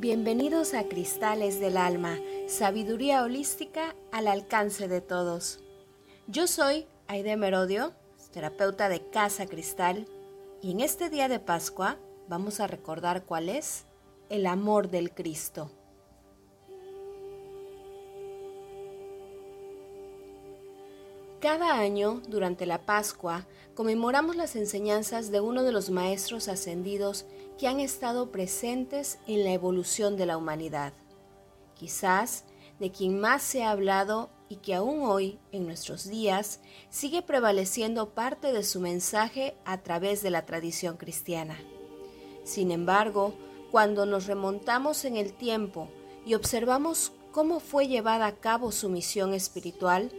Bienvenidos a Cristales del Alma, sabiduría holística al alcance de todos. Yo soy Aide Merodio, terapeuta de Casa Cristal, y en este día de Pascua vamos a recordar cuál es el amor del Cristo. Cada año, durante la Pascua, conmemoramos las enseñanzas de uno de los maestros ascendidos que han estado presentes en la evolución de la humanidad. Quizás de quien más se ha hablado y que aún hoy, en nuestros días, sigue prevaleciendo parte de su mensaje a través de la tradición cristiana. Sin embargo, cuando nos remontamos en el tiempo y observamos cómo fue llevada a cabo su misión espiritual,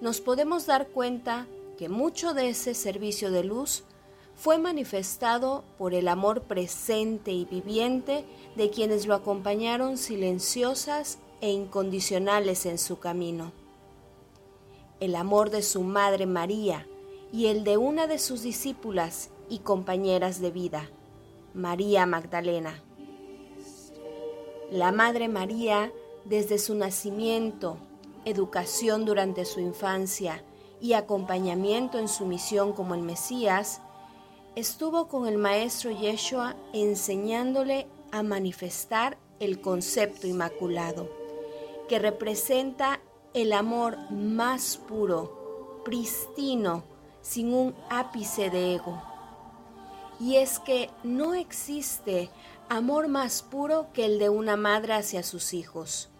nos podemos dar cuenta que mucho de ese servicio de luz fue manifestado por el amor presente y viviente de quienes lo acompañaron silenciosas e incondicionales en su camino. El amor de su Madre María y el de una de sus discípulas y compañeras de vida, María Magdalena. La Madre María, desde su nacimiento, educación durante su infancia y acompañamiento en su misión como el Mesías, estuvo con el Maestro Yeshua enseñándole a manifestar el concepto inmaculado, que representa el amor más puro, pristino, sin un ápice de ego. Y es que no existe amor más puro que el de una madre hacia sus hijos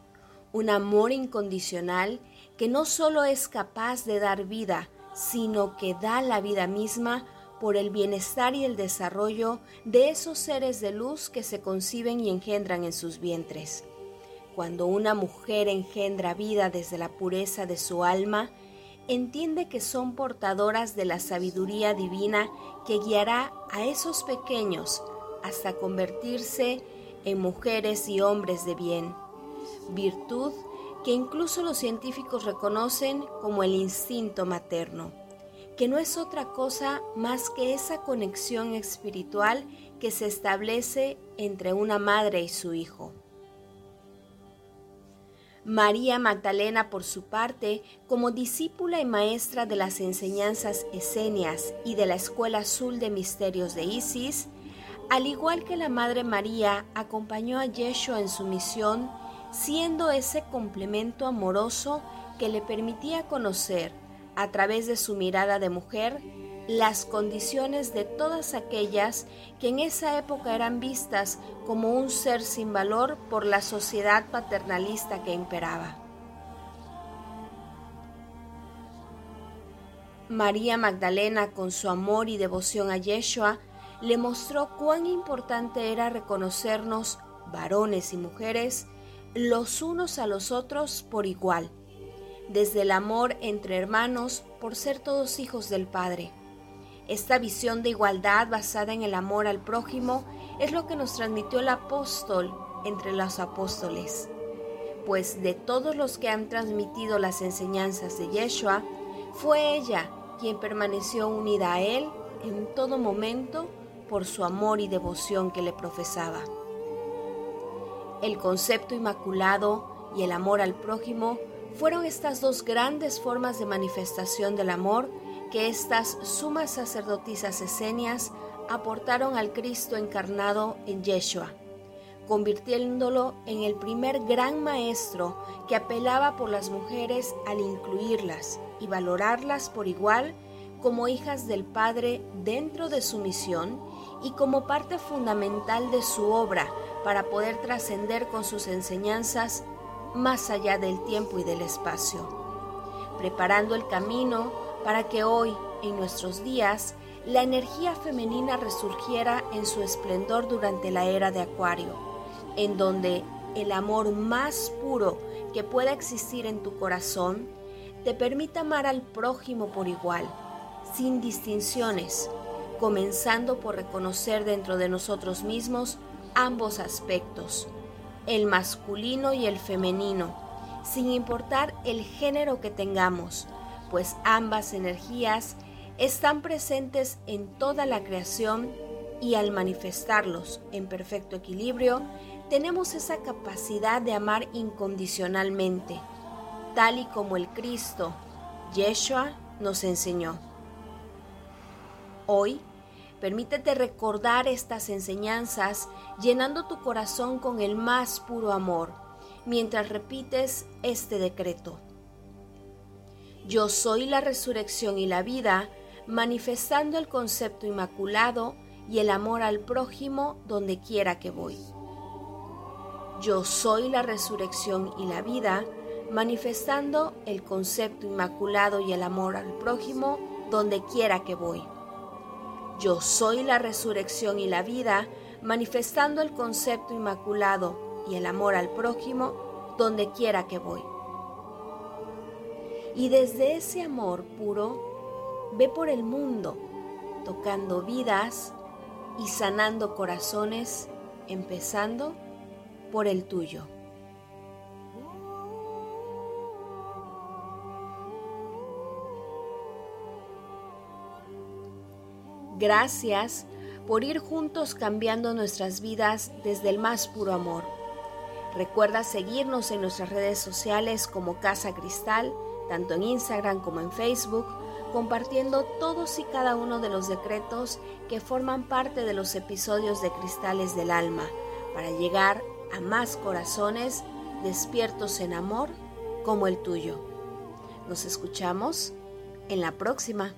un amor incondicional que no solo es capaz de dar vida, sino que da la vida misma por el bienestar y el desarrollo de esos seres de luz que se conciben y engendran en sus vientres. Cuando una mujer engendra vida desde la pureza de su alma, entiende que son portadoras de la sabiduría divina que guiará a esos pequeños hasta convertirse en mujeres y hombres de bien virtud que incluso los científicos reconocen como el instinto materno, que no es otra cosa más que esa conexión espiritual que se establece entre una madre y su hijo. María Magdalena, por su parte, como discípula y maestra de las enseñanzas esenias y de la Escuela Azul de Misterios de Isis, al igual que la Madre María, acompañó a Yeshua en su misión siendo ese complemento amoroso que le permitía conocer, a través de su mirada de mujer, las condiciones de todas aquellas que en esa época eran vistas como un ser sin valor por la sociedad paternalista que imperaba. María Magdalena, con su amor y devoción a Yeshua, le mostró cuán importante era reconocernos, varones y mujeres, los unos a los otros por igual, desde el amor entre hermanos por ser todos hijos del Padre. Esta visión de igualdad basada en el amor al prójimo es lo que nos transmitió el apóstol entre los apóstoles, pues de todos los que han transmitido las enseñanzas de Yeshua, fue ella quien permaneció unida a él en todo momento por su amor y devoción que le profesaba. El concepto inmaculado y el amor al prójimo fueron estas dos grandes formas de manifestación del amor que estas sumas sacerdotisas esenias aportaron al Cristo encarnado en Yeshua, convirtiéndolo en el primer gran maestro que apelaba por las mujeres al incluirlas y valorarlas por igual como hijas del Padre dentro de su misión y como parte fundamental de su obra para poder trascender con sus enseñanzas más allá del tiempo y del espacio, preparando el camino para que hoy, en nuestros días, la energía femenina resurgiera en su esplendor durante la era de Acuario, en donde el amor más puro que pueda existir en tu corazón te permita amar al prójimo por igual, sin distinciones, comenzando por reconocer dentro de nosotros mismos ambos aspectos, el masculino y el femenino, sin importar el género que tengamos, pues ambas energías están presentes en toda la creación y al manifestarlos en perfecto equilibrio, tenemos esa capacidad de amar incondicionalmente, tal y como el Cristo, Yeshua, nos enseñó. Hoy, permítete recordar estas enseñanzas llenando tu corazón con el más puro amor, mientras repites este decreto. Yo soy la resurrección y la vida, manifestando el concepto inmaculado y el amor al prójimo donde quiera que voy. Yo soy la resurrección y la vida, manifestando el concepto inmaculado y el amor al prójimo donde quiera que voy. Yo soy la resurrección y la vida, manifestando el concepto inmaculado y el amor al prójimo donde quiera que voy. Y desde ese amor puro, ve por el mundo, tocando vidas y sanando corazones, empezando por el tuyo. Gracias por ir juntos cambiando nuestras vidas desde el más puro amor. Recuerda seguirnos en nuestras redes sociales como Casa Cristal, tanto en Instagram como en Facebook, compartiendo todos y cada uno de los decretos que forman parte de los episodios de Cristales del Alma, para llegar a más corazones despiertos en amor como el tuyo. Nos escuchamos en la próxima.